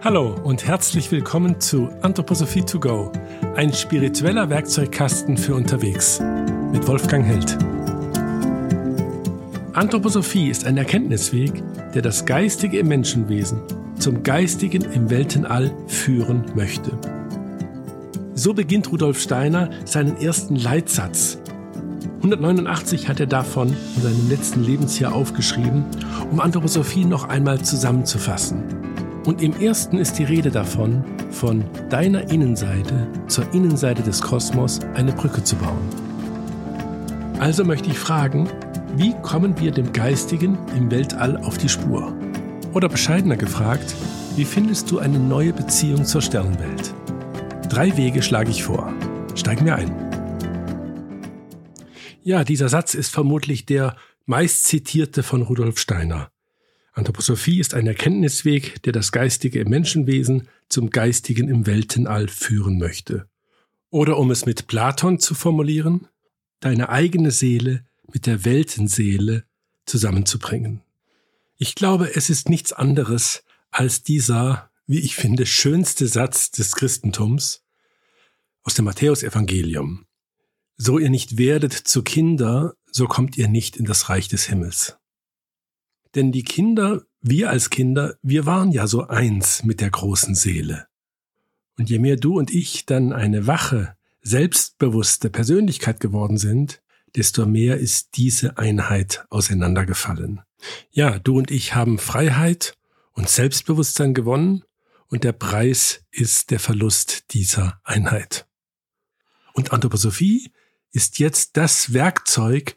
Hallo und herzlich willkommen zu Anthroposophie to go, ein spiritueller Werkzeugkasten für unterwegs mit Wolfgang Held. Anthroposophie ist ein Erkenntnisweg, der das Geistige im Menschenwesen zum Geistigen im Weltenall führen möchte. So beginnt Rudolf Steiner seinen ersten Leitsatz. 189 hat er davon in seinem letzten Lebensjahr aufgeschrieben, um Anthroposophie noch einmal zusammenzufassen. Und im ersten ist die Rede davon, von deiner Innenseite zur Innenseite des Kosmos eine Brücke zu bauen. Also möchte ich fragen, wie kommen wir dem Geistigen im Weltall auf die Spur? Oder bescheidener gefragt, wie findest du eine neue Beziehung zur Sternenwelt? Drei Wege schlage ich vor. Steigen wir ein. Ja, dieser Satz ist vermutlich der meist zitierte von Rudolf Steiner. Anthroposophie ist ein Erkenntnisweg, der das Geistige im Menschenwesen zum Geistigen im Weltenall führen möchte. Oder um es mit Platon zu formulieren, deine eigene Seele mit der Weltenseele zusammenzubringen. Ich glaube, es ist nichts anderes als dieser, wie ich finde, schönste Satz des Christentums aus dem Matthäusevangelium. So ihr nicht werdet zu Kinder, so kommt ihr nicht in das Reich des Himmels. Denn die Kinder, wir als Kinder, wir waren ja so eins mit der großen Seele. Und je mehr du und ich dann eine wache, selbstbewusste Persönlichkeit geworden sind, desto mehr ist diese Einheit auseinandergefallen. Ja, du und ich haben Freiheit und Selbstbewusstsein gewonnen und der Preis ist der Verlust dieser Einheit. Und Anthroposophie ist jetzt das Werkzeug,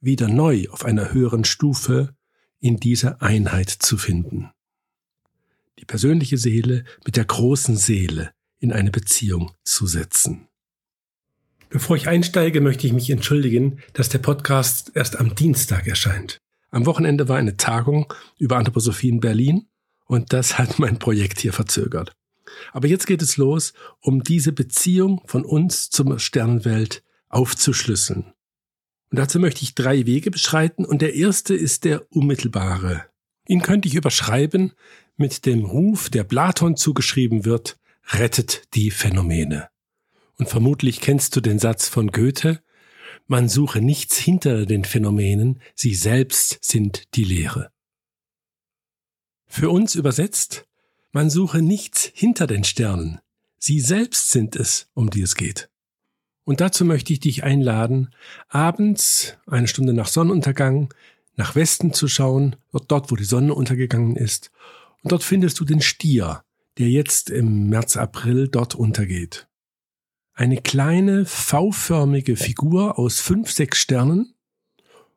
wieder neu auf einer höheren Stufe in dieser Einheit zu finden. Die persönliche Seele mit der großen Seele in eine Beziehung zu setzen. Bevor ich einsteige, möchte ich mich entschuldigen, dass der Podcast erst am Dienstag erscheint. Am Wochenende war eine Tagung über Anthroposophie in Berlin und das hat mein Projekt hier verzögert. Aber jetzt geht es los, um diese Beziehung von uns zur Sternenwelt aufzuschlüsseln. Und dazu möchte ich drei Wege beschreiten und der erste ist der unmittelbare. Ihn könnte ich überschreiben mit dem Ruf, der Platon zugeschrieben wird, rettet die Phänomene. Und vermutlich kennst du den Satz von Goethe, man suche nichts hinter den Phänomenen, sie selbst sind die Lehre. Für uns übersetzt, man suche nichts hinter den Sternen, sie selbst sind es, um die es geht. Und dazu möchte ich dich einladen, abends, eine Stunde nach Sonnenuntergang, nach Westen zu schauen, dort, wo die Sonne untergegangen ist. Und dort findest du den Stier, der jetzt im März, April dort untergeht. Eine kleine V-förmige Figur aus fünf, sechs Sternen.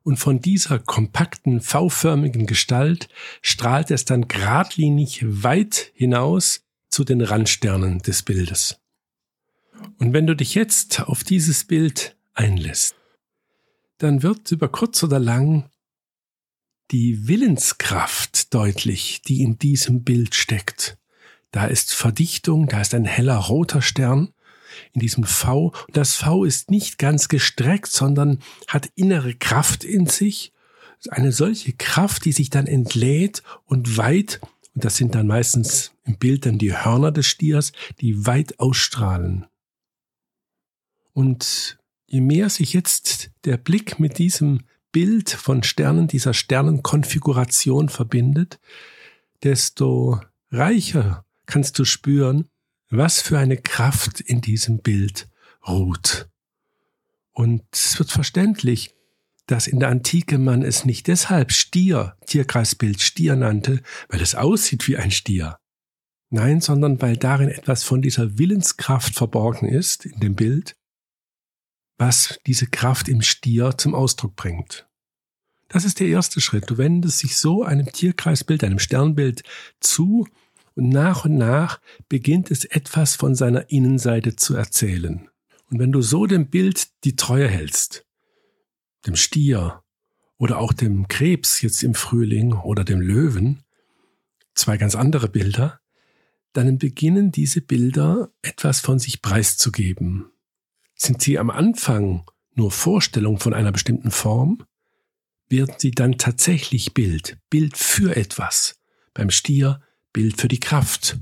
Und von dieser kompakten V-förmigen Gestalt strahlt es dann geradlinig weit hinaus zu den Randsternen des Bildes. Und wenn du dich jetzt auf dieses Bild einlässt, dann wird über kurz oder lang die Willenskraft deutlich, die in diesem Bild steckt. Da ist Verdichtung, da ist ein heller roter Stern in diesem V. Und das V ist nicht ganz gestreckt, sondern hat innere Kraft in sich. Eine solche Kraft, die sich dann entlädt und weit, und das sind dann meistens im Bild dann die Hörner des Stiers, die weit ausstrahlen. Und je mehr sich jetzt der Blick mit diesem Bild von Sternen, dieser Sternenkonfiguration verbindet, desto reicher kannst du spüren, was für eine Kraft in diesem Bild ruht. Und es wird verständlich, dass in der Antike man es nicht deshalb Stier, Tierkreisbild Stier nannte, weil es aussieht wie ein Stier. Nein, sondern weil darin etwas von dieser Willenskraft verborgen ist in dem Bild, was diese Kraft im Stier zum Ausdruck bringt. Das ist der erste Schritt. Du wendest dich so einem Tierkreisbild, einem Sternbild zu und nach und nach beginnt es etwas von seiner Innenseite zu erzählen. Und wenn du so dem Bild die Treue hältst, dem Stier oder auch dem Krebs jetzt im Frühling oder dem Löwen, zwei ganz andere Bilder, dann beginnen diese Bilder etwas von sich preiszugeben. Sind sie am Anfang nur Vorstellung von einer bestimmten Form, werden sie dann tatsächlich Bild, Bild für etwas. Beim Stier Bild für die Kraft.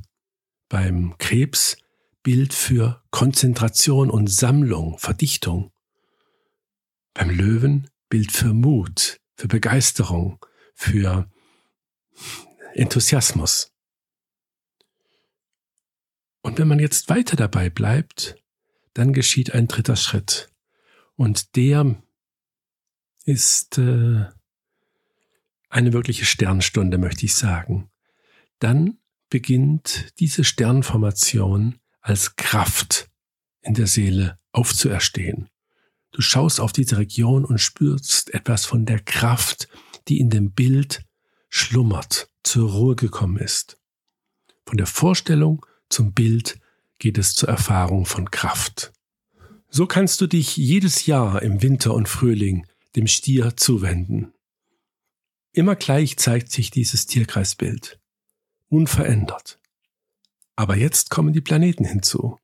Beim Krebs Bild für Konzentration und Sammlung, Verdichtung. Beim Löwen Bild für Mut, für Begeisterung, für Enthusiasmus. Und wenn man jetzt weiter dabei bleibt, dann geschieht ein dritter Schritt. Und der ist äh, eine wirkliche Sternstunde, möchte ich sagen. Dann beginnt diese Sternformation als Kraft in der Seele aufzuerstehen. Du schaust auf diese Region und spürst etwas von der Kraft, die in dem Bild schlummert, zur Ruhe gekommen ist. Von der Vorstellung zum Bild geht es zur Erfahrung von Kraft. So kannst du dich jedes Jahr im Winter und Frühling dem Stier zuwenden. Immer gleich zeigt sich dieses Tierkreisbild. Unverändert. Aber jetzt kommen die Planeten hinzu.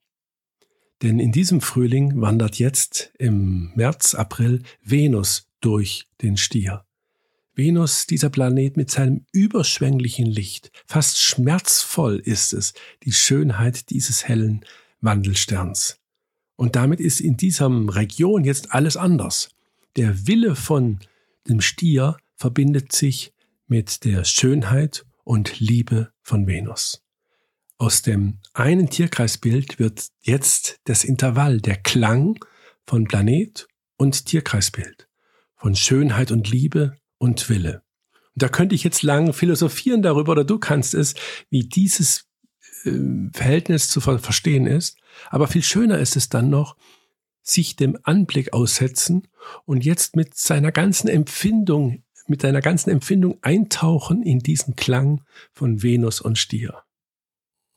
Denn in diesem Frühling wandert jetzt im März, April Venus durch den Stier. Venus, dieser Planet mit seinem überschwänglichen Licht, fast schmerzvoll ist es, die Schönheit dieses hellen Wandelsterns. Und damit ist in dieser Region jetzt alles anders. Der Wille von dem Stier verbindet sich mit der Schönheit und Liebe von Venus. Aus dem einen Tierkreisbild wird jetzt das Intervall, der Klang von Planet und Tierkreisbild, von Schönheit und Liebe und Wille. Und da könnte ich jetzt lang philosophieren darüber, oder du kannst es, wie dieses äh, Verhältnis zu ver verstehen ist. Aber viel schöner ist es dann noch, sich dem Anblick aussetzen und jetzt mit seiner ganzen Empfindung, mit seiner ganzen Empfindung eintauchen in diesen Klang von Venus und Stier.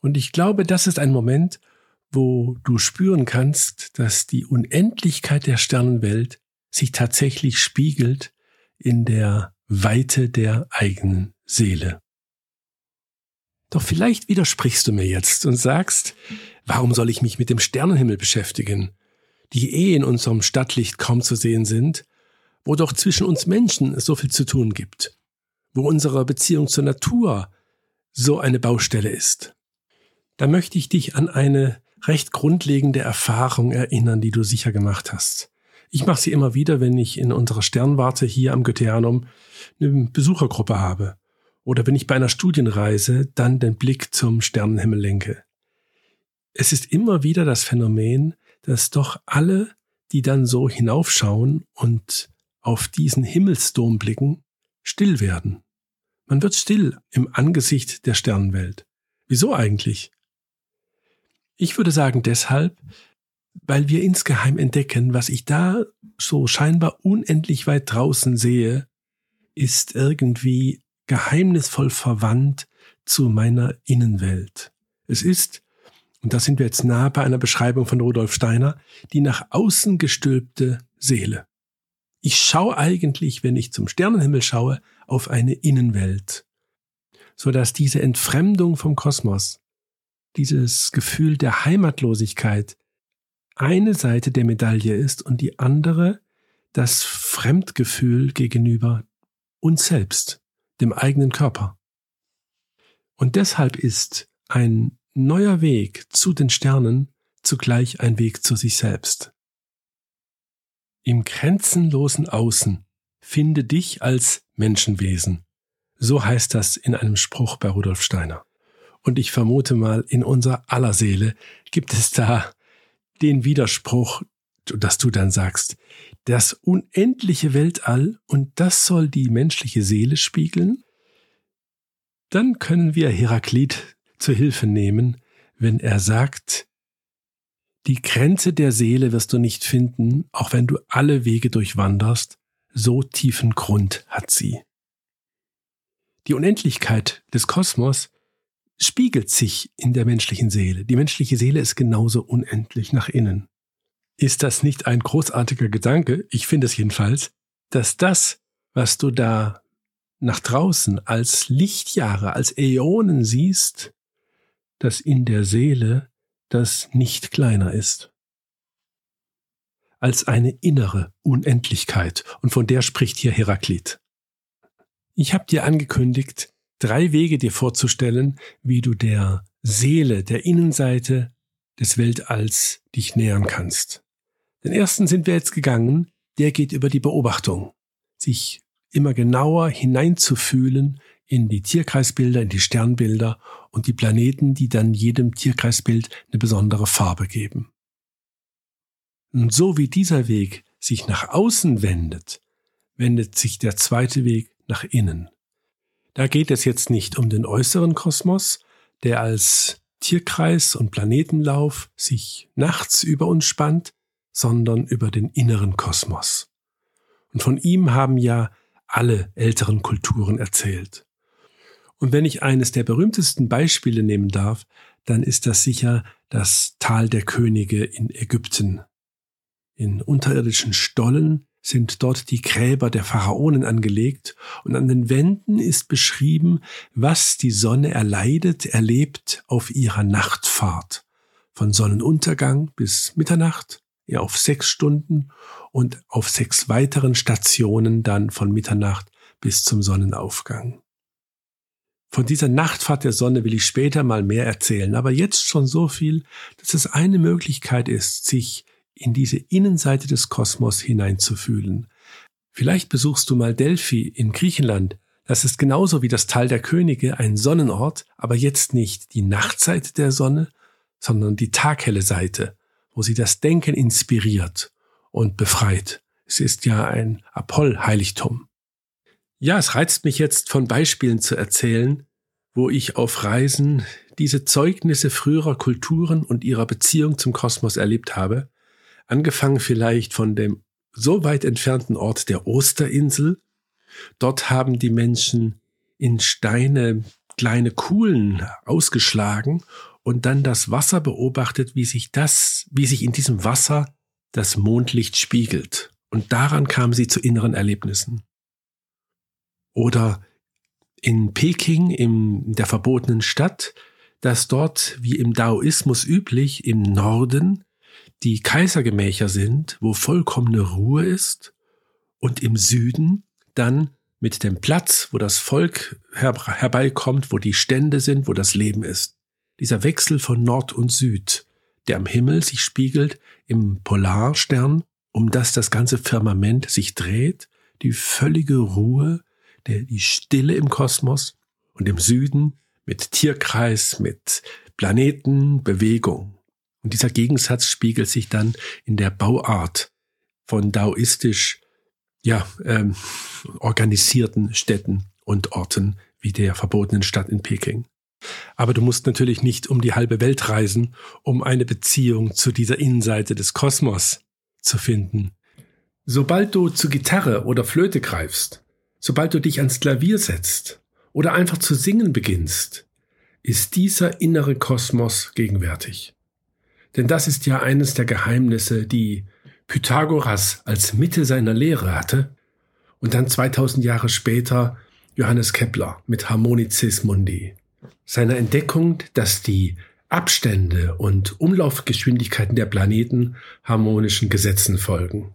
Und ich glaube, das ist ein Moment, wo du spüren kannst, dass die Unendlichkeit der Sternenwelt sich tatsächlich spiegelt in der Weite der eigenen Seele. Doch vielleicht widersprichst du mir jetzt und sagst, warum soll ich mich mit dem Sternenhimmel beschäftigen, die eh in unserem Stadtlicht kaum zu sehen sind, wo doch zwischen uns Menschen so viel zu tun gibt, wo unsere Beziehung zur Natur so eine Baustelle ist da möchte ich dich an eine recht grundlegende Erfahrung erinnern, die du sicher gemacht hast. Ich mache sie immer wieder, wenn ich in unserer Sternwarte hier am Goetheanum eine Besuchergruppe habe oder wenn ich bei einer Studienreise dann den Blick zum Sternenhimmel lenke. Es ist immer wieder das Phänomen, dass doch alle, die dann so hinaufschauen und auf diesen Himmelsdom blicken, still werden. Man wird still im Angesicht der Sternenwelt. Wieso eigentlich? Ich würde sagen deshalb, weil wir insgeheim entdecken, was ich da so scheinbar unendlich weit draußen sehe, ist irgendwie geheimnisvoll verwandt zu meiner Innenwelt. Es ist, und da sind wir jetzt nah bei einer Beschreibung von Rudolf Steiner, die nach außen gestülpte Seele. Ich schaue eigentlich, wenn ich zum Sternenhimmel schaue, auf eine Innenwelt, so dass diese Entfremdung vom Kosmos dieses Gefühl der Heimatlosigkeit eine Seite der Medaille ist und die andere das Fremdgefühl gegenüber uns selbst, dem eigenen Körper. Und deshalb ist ein neuer Weg zu den Sternen zugleich ein Weg zu sich selbst. Im grenzenlosen Außen finde dich als Menschenwesen. So heißt das in einem Spruch bei Rudolf Steiner. Und ich vermute mal, in unserer aller Seele gibt es da den Widerspruch, dass du dann sagst, das unendliche Weltall und das soll die menschliche Seele spiegeln? Dann können wir Heraklit zur Hilfe nehmen, wenn er sagt, die Grenze der Seele wirst du nicht finden, auch wenn du alle Wege durchwanderst, so tiefen Grund hat sie. Die Unendlichkeit des Kosmos spiegelt sich in der menschlichen Seele. Die menschliche Seele ist genauso unendlich nach innen. Ist das nicht ein großartiger Gedanke? Ich finde es jedenfalls, dass das, was du da nach draußen als Lichtjahre, als Äonen siehst, dass in der Seele das nicht kleiner ist. Als eine innere Unendlichkeit. Und von der spricht hier Heraklit. Ich habe dir angekündigt, drei Wege dir vorzustellen, wie du der Seele, der Innenseite des Weltalls dich nähern kannst. Den ersten sind wir jetzt gegangen, der geht über die Beobachtung, sich immer genauer hineinzufühlen in die Tierkreisbilder, in die Sternbilder und die Planeten, die dann jedem Tierkreisbild eine besondere Farbe geben. Und so wie dieser Weg sich nach außen wendet, wendet sich der zweite Weg nach innen. Da geht es jetzt nicht um den äußeren Kosmos, der als Tierkreis und Planetenlauf sich nachts über uns spannt, sondern über den inneren Kosmos. Und von ihm haben ja alle älteren Kulturen erzählt. Und wenn ich eines der berühmtesten Beispiele nehmen darf, dann ist das sicher das Tal der Könige in Ägypten. In unterirdischen Stollen sind dort die Gräber der Pharaonen angelegt und an den Wänden ist beschrieben, was die Sonne erleidet, erlebt auf ihrer Nachtfahrt. Von Sonnenuntergang bis Mitternacht, ja auf sechs Stunden und auf sechs weiteren Stationen dann von Mitternacht bis zum Sonnenaufgang. Von dieser Nachtfahrt der Sonne will ich später mal mehr erzählen, aber jetzt schon so viel, dass es eine Möglichkeit ist, sich in diese Innenseite des Kosmos hineinzufühlen. Vielleicht besuchst du mal Delphi in Griechenland. Das ist genauso wie das Tal der Könige ein Sonnenort, aber jetzt nicht die Nachtseite der Sonne, sondern die taghelle Seite, wo sie das Denken inspiriert und befreit. Es ist ja ein Apoll-Heiligtum. Ja, es reizt mich jetzt von Beispielen zu erzählen, wo ich auf Reisen diese Zeugnisse früherer Kulturen und ihrer Beziehung zum Kosmos erlebt habe Angefangen vielleicht von dem so weit entfernten Ort der Osterinsel. Dort haben die Menschen in Steine kleine Kuhlen ausgeschlagen und dann das Wasser beobachtet, wie sich das, wie sich in diesem Wasser das Mondlicht spiegelt. Und daran kamen sie zu inneren Erlebnissen. Oder in Peking, in der verbotenen Stadt, dass dort, wie im Daoismus üblich, im Norden die Kaisergemächer sind, wo vollkommene Ruhe ist und im Süden dann mit dem Platz, wo das Volk her herbeikommt, wo die Stände sind, wo das Leben ist. Dieser Wechsel von Nord und Süd, der am Himmel sich spiegelt im Polarstern, um das das ganze Firmament sich dreht, die völlige Ruhe, der, die Stille im Kosmos und im Süden mit Tierkreis, mit Planeten, Bewegung. Und dieser Gegensatz spiegelt sich dann in der Bauart von daoistisch ja, ähm, organisierten Städten und Orten wie der verbotenen Stadt in Peking. Aber du musst natürlich nicht um die halbe Welt reisen, um eine Beziehung zu dieser Innenseite des Kosmos zu finden. Sobald du zu Gitarre oder Flöte greifst, sobald du dich ans Klavier setzt oder einfach zu singen beginnst, ist dieser innere Kosmos gegenwärtig. Denn das ist ja eines der Geheimnisse, die Pythagoras als Mitte seiner Lehre hatte und dann 2000 Jahre später Johannes Kepler mit Harmonicis Mundi. Seiner Entdeckung, dass die Abstände und Umlaufgeschwindigkeiten der Planeten harmonischen Gesetzen folgen.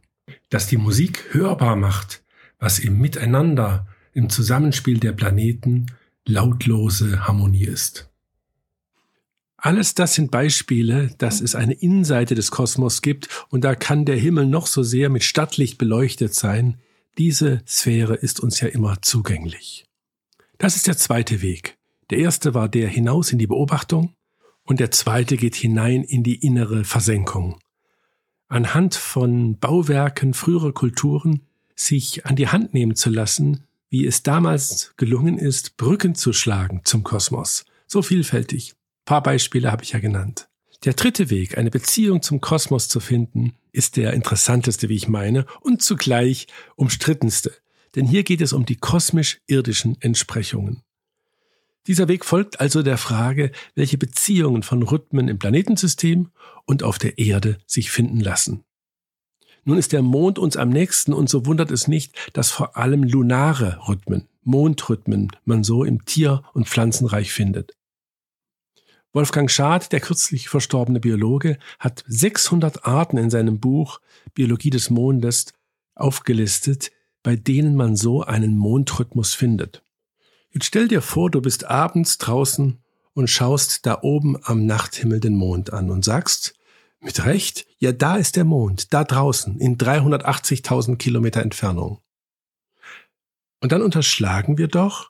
Dass die Musik hörbar macht, was im Miteinander, im Zusammenspiel der Planeten lautlose Harmonie ist. Alles das sind Beispiele, dass es eine Innenseite des Kosmos gibt und da kann der Himmel noch so sehr mit Stadtlicht beleuchtet sein. Diese Sphäre ist uns ja immer zugänglich. Das ist der zweite Weg. Der erste war der hinaus in die Beobachtung und der zweite geht hinein in die innere Versenkung. Anhand von Bauwerken früherer Kulturen sich an die Hand nehmen zu lassen, wie es damals gelungen ist, Brücken zu schlagen zum Kosmos. So vielfältig paar Beispiele habe ich ja genannt. Der dritte Weg, eine Beziehung zum Kosmos zu finden, ist der interessanteste, wie ich meine, und zugleich umstrittenste. Denn hier geht es um die kosmisch-irdischen Entsprechungen. Dieser Weg folgt also der Frage, welche Beziehungen von Rhythmen im Planetensystem und auf der Erde sich finden lassen. Nun ist der Mond uns am nächsten und so wundert es nicht, dass vor allem lunare Rhythmen, Mondrhythmen man so im Tier- und Pflanzenreich findet. Wolfgang Schad, der kürzlich verstorbene Biologe, hat 600 Arten in seinem Buch Biologie des Mondes aufgelistet, bei denen man so einen Mondrhythmus findet. Jetzt stell dir vor, du bist abends draußen und schaust da oben am Nachthimmel den Mond an und sagst, mit Recht, ja, da ist der Mond, da draußen, in 380.000 Kilometer Entfernung. Und dann unterschlagen wir doch,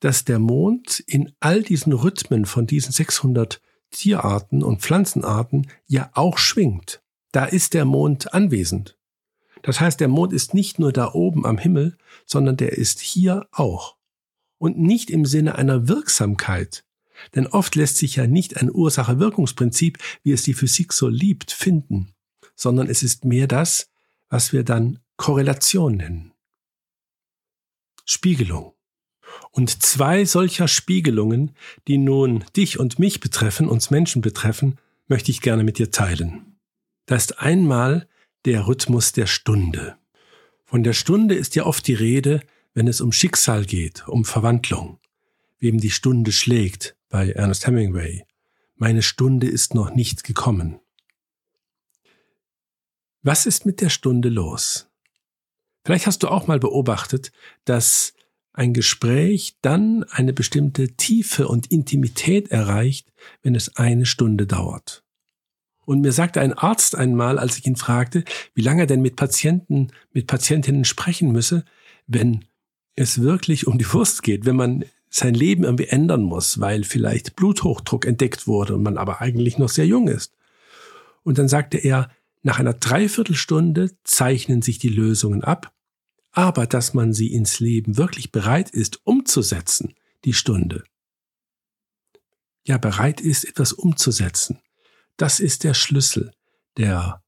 dass der Mond in all diesen Rhythmen von diesen 600 Tierarten und Pflanzenarten ja auch schwingt. Da ist der Mond anwesend. Das heißt, der Mond ist nicht nur da oben am Himmel, sondern der ist hier auch. Und nicht im Sinne einer Wirksamkeit. Denn oft lässt sich ja nicht ein Ursache-Wirkungsprinzip, wie es die Physik so liebt, finden, sondern es ist mehr das, was wir dann Korrelation nennen. Spiegelung. Und zwei solcher Spiegelungen, die nun dich und mich betreffen, uns Menschen betreffen, möchte ich gerne mit dir teilen. Da ist einmal der Rhythmus der Stunde. Von der Stunde ist ja oft die Rede, wenn es um Schicksal geht, um Verwandlung, wem die Stunde schlägt, bei Ernest Hemingway. Meine Stunde ist noch nicht gekommen. Was ist mit der Stunde los? Vielleicht hast du auch mal beobachtet, dass ein Gespräch dann eine bestimmte Tiefe und Intimität erreicht, wenn es eine Stunde dauert. Und mir sagte ein Arzt einmal, als ich ihn fragte, wie lange er denn mit Patienten, mit Patientinnen sprechen müsse, wenn es wirklich um die Wurst geht, wenn man sein Leben irgendwie ändern muss, weil vielleicht Bluthochdruck entdeckt wurde und man aber eigentlich noch sehr jung ist. Und dann sagte er, nach einer Dreiviertelstunde zeichnen sich die Lösungen ab aber dass man sie ins Leben wirklich bereit ist umzusetzen, die Stunde. Ja, bereit ist, etwas umzusetzen. Das ist der Schlüssel. Der,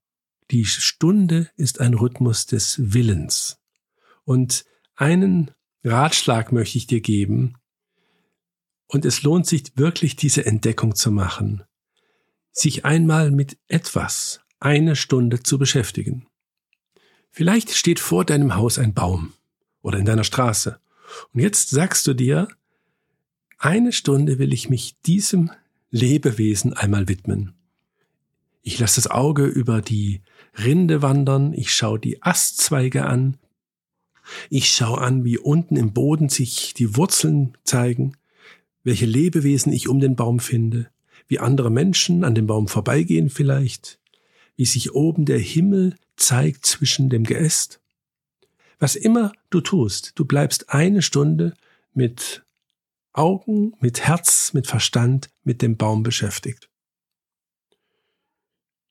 die Stunde ist ein Rhythmus des Willens. Und einen Ratschlag möchte ich dir geben. Und es lohnt sich wirklich, diese Entdeckung zu machen. Sich einmal mit etwas eine Stunde zu beschäftigen. Vielleicht steht vor deinem Haus ein Baum oder in deiner Straße. Und jetzt sagst du dir, eine Stunde will ich mich diesem Lebewesen einmal widmen. Ich lasse das Auge über die Rinde wandern, ich schaue die Astzweige an, ich schaue an, wie unten im Boden sich die Wurzeln zeigen, welche Lebewesen ich um den Baum finde, wie andere Menschen an dem Baum vorbeigehen vielleicht, wie sich oben der Himmel zeigt zwischen dem Geäst. Was immer du tust, du bleibst eine Stunde mit Augen, mit Herz, mit Verstand mit dem Baum beschäftigt.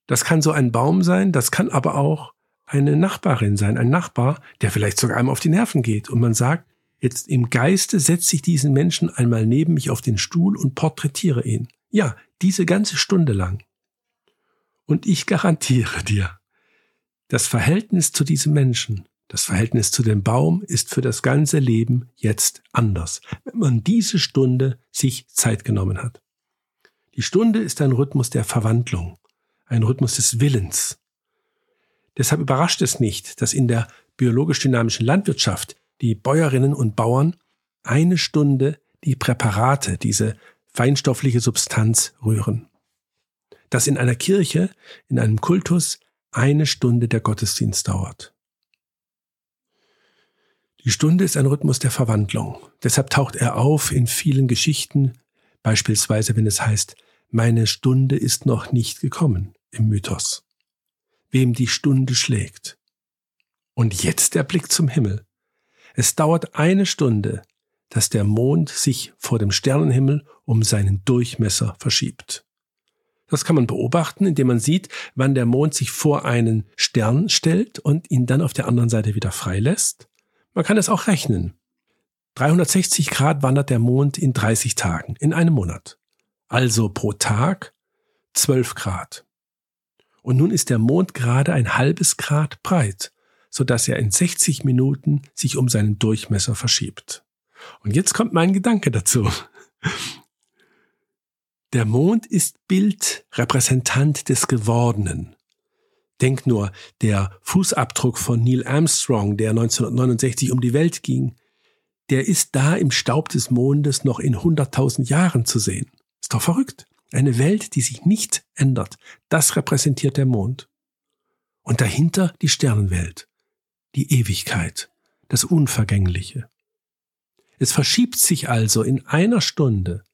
Das kann so ein Baum sein, das kann aber auch eine Nachbarin sein, ein Nachbar, der vielleicht sogar einem auf die Nerven geht und man sagt, jetzt im Geiste setze ich diesen Menschen einmal neben mich auf den Stuhl und porträtiere ihn. Ja, diese ganze Stunde lang. Und ich garantiere dir, das Verhältnis zu diesem Menschen, das Verhältnis zu dem Baum ist für das ganze Leben jetzt anders, wenn man diese Stunde sich Zeit genommen hat. Die Stunde ist ein Rhythmus der Verwandlung, ein Rhythmus des Willens. Deshalb überrascht es nicht, dass in der biologisch-dynamischen Landwirtschaft die Bäuerinnen und Bauern eine Stunde die Präparate, diese feinstoffliche Substanz rühren. Dass in einer Kirche, in einem Kultus eine Stunde der Gottesdienst dauert. Die Stunde ist ein Rhythmus der Verwandlung. Deshalb taucht er auf in vielen Geschichten, beispielsweise wenn es heißt, meine Stunde ist noch nicht gekommen im Mythos. Wem die Stunde schlägt. Und jetzt der Blick zum Himmel. Es dauert eine Stunde, dass der Mond sich vor dem Sternenhimmel um seinen Durchmesser verschiebt. Das kann man beobachten, indem man sieht, wann der Mond sich vor einen Stern stellt und ihn dann auf der anderen Seite wieder freilässt. Man kann es auch rechnen. 360 Grad wandert der Mond in 30 Tagen, in einem Monat. Also pro Tag 12 Grad. Und nun ist der Mond gerade ein halbes Grad breit, so dass er in 60 Minuten sich um seinen Durchmesser verschiebt. Und jetzt kommt mein Gedanke dazu. Der Mond ist Bild, Repräsentant des Gewordenen. Denk nur, der Fußabdruck von Neil Armstrong, der 1969 um die Welt ging, der ist da im Staub des Mondes noch in 100.000 Jahren zu sehen. Ist doch verrückt. Eine Welt, die sich nicht ändert. Das repräsentiert der Mond. Und dahinter die Sternenwelt. Die Ewigkeit. Das Unvergängliche. Es verschiebt sich also in einer Stunde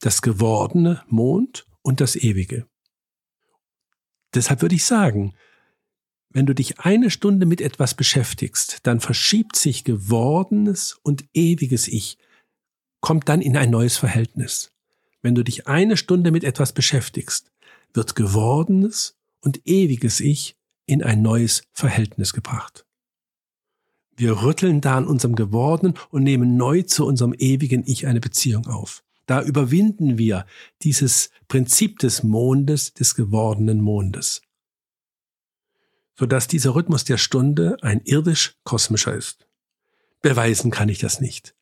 das gewordene Mond und das Ewige. Deshalb würde ich sagen, wenn du dich eine Stunde mit etwas beschäftigst, dann verschiebt sich gewordenes und ewiges Ich, kommt dann in ein neues Verhältnis. Wenn du dich eine Stunde mit etwas beschäftigst, wird gewordenes und ewiges Ich in ein neues Verhältnis gebracht. Wir rütteln da an unserem Gewordenen und nehmen neu zu unserem ewigen Ich eine Beziehung auf. Da überwinden wir dieses Prinzip des Mondes, des gewordenen Mondes. Sodass dieser Rhythmus der Stunde ein irdisch-kosmischer ist. Beweisen kann ich das nicht.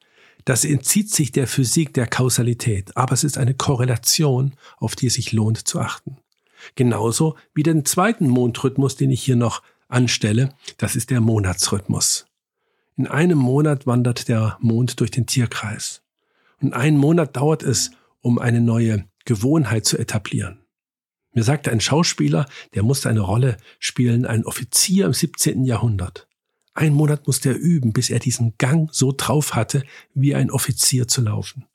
Das entzieht sich der Physik der Kausalität, aber es ist eine Korrelation, auf die es sich lohnt zu achten. Genauso wie den zweiten Mondrhythmus, den ich hier noch anstelle, das ist der Monatsrhythmus. In einem Monat wandert der Mond durch den Tierkreis. Und einen Monat dauert es, um eine neue Gewohnheit zu etablieren. Mir sagte ein Schauspieler, der musste eine Rolle spielen, ein Offizier im 17. Jahrhundert. Ein Monat musste er üben, bis er diesen Gang so drauf hatte, wie ein Offizier zu laufen.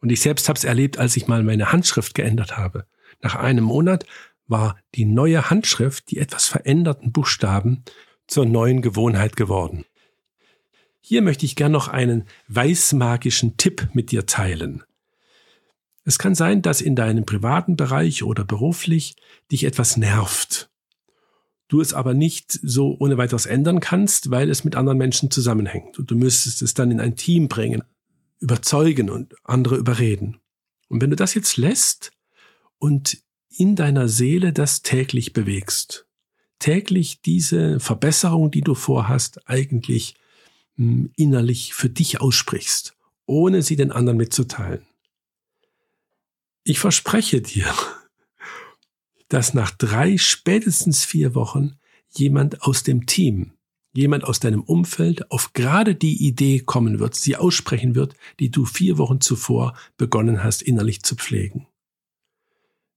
Und ich selbst habe es erlebt, als ich mal meine Handschrift geändert habe. Nach einem Monat war die neue Handschrift, die etwas veränderten Buchstaben, zur neuen Gewohnheit geworden. Hier möchte ich gern noch einen weißmagischen Tipp mit dir teilen. Es kann sein, dass in deinem privaten Bereich oder beruflich dich etwas nervt. Du es aber nicht so ohne weiteres ändern kannst, weil es mit anderen Menschen zusammenhängt. Und du müsstest es dann in ein Team bringen, überzeugen und andere überreden. Und wenn du das jetzt lässt und in deiner Seele das täglich bewegst, täglich diese Verbesserung, die du vorhast, eigentlich innerlich für dich aussprichst, ohne sie den anderen mitzuteilen. Ich verspreche dir, dass nach drei, spätestens vier Wochen jemand aus dem Team, jemand aus deinem Umfeld auf gerade die Idee kommen wird, sie aussprechen wird, die du vier Wochen zuvor begonnen hast, innerlich zu pflegen.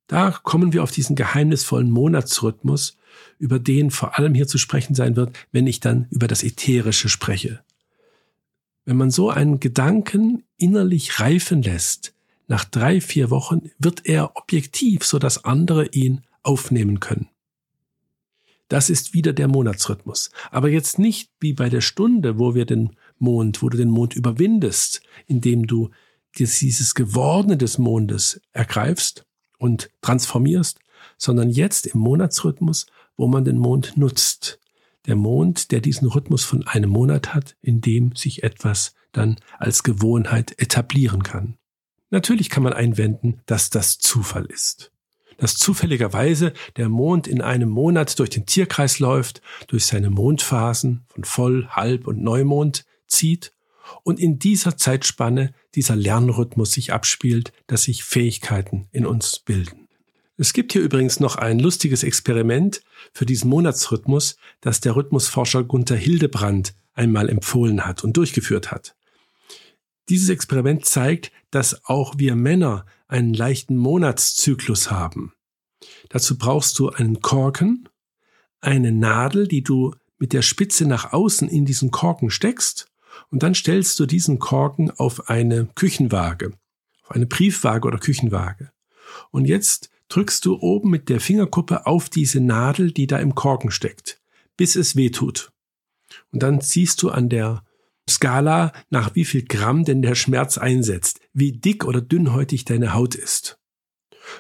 Da kommen wir auf diesen geheimnisvollen Monatsrhythmus, über den vor allem hier zu sprechen sein wird, wenn ich dann über das Ätherische spreche. Wenn man so einen Gedanken innerlich reifen lässt, nach drei, vier Wochen wird er objektiv, so dass andere ihn aufnehmen können. Das ist wieder der Monatsrhythmus. Aber jetzt nicht wie bei der Stunde, wo wir den Mond, wo du den Mond überwindest, indem du dieses Gewordene des Mondes ergreifst und transformierst, sondern jetzt im Monatsrhythmus, wo man den Mond nutzt, der Mond, der diesen Rhythmus von einem Monat hat, in dem sich etwas dann als Gewohnheit etablieren kann. Natürlich kann man einwenden, dass das Zufall ist. Dass zufälligerweise der Mond in einem Monat durch den Tierkreis läuft, durch seine Mondphasen von Voll-, Halb- und Neumond zieht und in dieser Zeitspanne dieser Lernrhythmus sich abspielt, dass sich Fähigkeiten in uns bilden. Es gibt hier übrigens noch ein lustiges Experiment für diesen Monatsrhythmus, das der Rhythmusforscher Gunther Hildebrand einmal empfohlen hat und durchgeführt hat. Dieses Experiment zeigt, dass auch wir Männer einen leichten Monatszyklus haben. Dazu brauchst du einen Korken, eine Nadel, die du mit der Spitze nach außen in diesen Korken steckst und dann stellst du diesen Korken auf eine Küchenwaage, auf eine Briefwaage oder Küchenwaage. Und jetzt drückst du oben mit der Fingerkuppe auf diese Nadel, die da im Korken steckt, bis es weh tut. Und dann siehst du an der Skala, nach wie viel Gramm denn der Schmerz einsetzt, wie dick oder dünnhäutig deine Haut ist.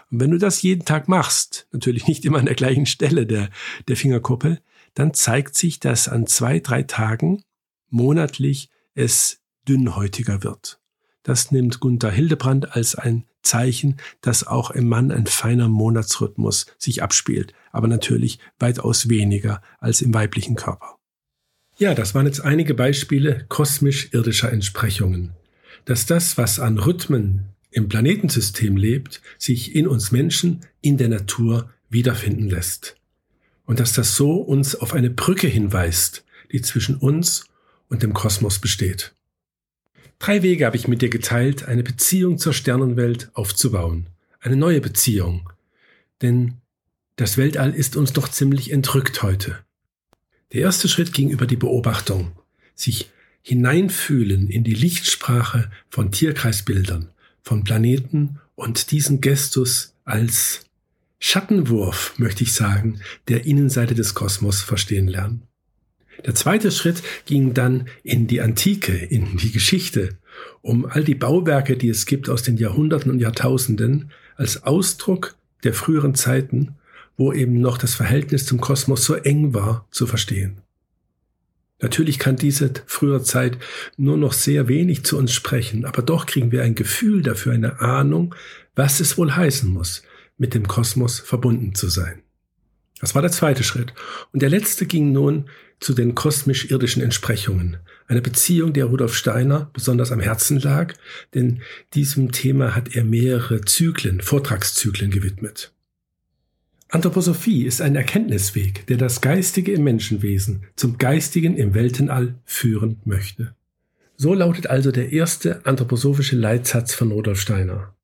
Und wenn du das jeden Tag machst, natürlich nicht immer an der gleichen Stelle der, der Fingerkuppe, dann zeigt sich, dass an zwei, drei Tagen monatlich es dünnhäutiger wird. Das nimmt Gunther Hildebrand als ein Zeichen, dass auch im Mann ein feiner Monatsrhythmus sich abspielt, aber natürlich weitaus weniger als im weiblichen Körper. Ja, das waren jetzt einige Beispiele kosmisch-irdischer Entsprechungen. Dass das, was an Rhythmen im Planetensystem lebt, sich in uns Menschen, in der Natur wiederfinden lässt. Und dass das so uns auf eine Brücke hinweist, die zwischen uns und dem Kosmos besteht. Drei Wege habe ich mit dir geteilt, eine Beziehung zur Sternenwelt aufzubauen. Eine neue Beziehung. Denn das Weltall ist uns doch ziemlich entrückt heute. Der erste Schritt ging über die Beobachtung, sich hineinfühlen in die Lichtsprache von Tierkreisbildern, von Planeten und diesen Gestus als Schattenwurf, möchte ich sagen, der Innenseite des Kosmos verstehen lernen. Der zweite Schritt ging dann in die Antike, in die Geschichte, um all die Bauwerke, die es gibt aus den Jahrhunderten und Jahrtausenden, als Ausdruck der früheren Zeiten, wo eben noch das Verhältnis zum Kosmos so eng war, zu verstehen. Natürlich kann diese frühere Zeit nur noch sehr wenig zu uns sprechen, aber doch kriegen wir ein Gefühl dafür, eine Ahnung, was es wohl heißen muss, mit dem Kosmos verbunden zu sein. Das war der zweite Schritt. Und der letzte ging nun zu den kosmisch-irdischen Entsprechungen. Eine Beziehung, der Rudolf Steiner besonders am Herzen lag, denn diesem Thema hat er mehrere Zyklen, Vortragszyklen gewidmet. Anthroposophie ist ein Erkenntnisweg, der das Geistige im Menschenwesen zum Geistigen im Weltenall führen möchte. So lautet also der erste anthroposophische Leitsatz von Rudolf Steiner.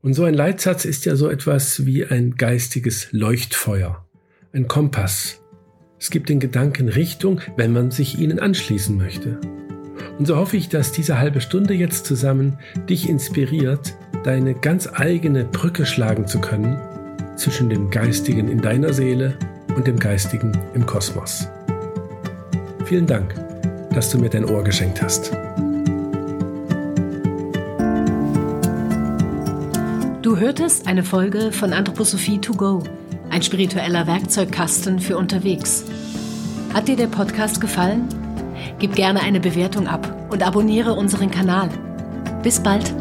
Und so ein Leitsatz ist ja so etwas wie ein geistiges Leuchtfeuer, ein Kompass. Es gibt den Gedanken Richtung, wenn man sich ihnen anschließen möchte. Und so hoffe ich, dass diese halbe Stunde jetzt zusammen dich inspiriert, deine ganz eigene Brücke schlagen zu können zwischen dem Geistigen in deiner Seele und dem Geistigen im Kosmos. Vielen Dank, dass du mir dein Ohr geschenkt hast. Du hörtest eine Folge von Anthroposophie to go, ein spiritueller Werkzeugkasten für unterwegs. Hat dir der Podcast gefallen? Gib gerne eine Bewertung ab und abonniere unseren Kanal. Bis bald!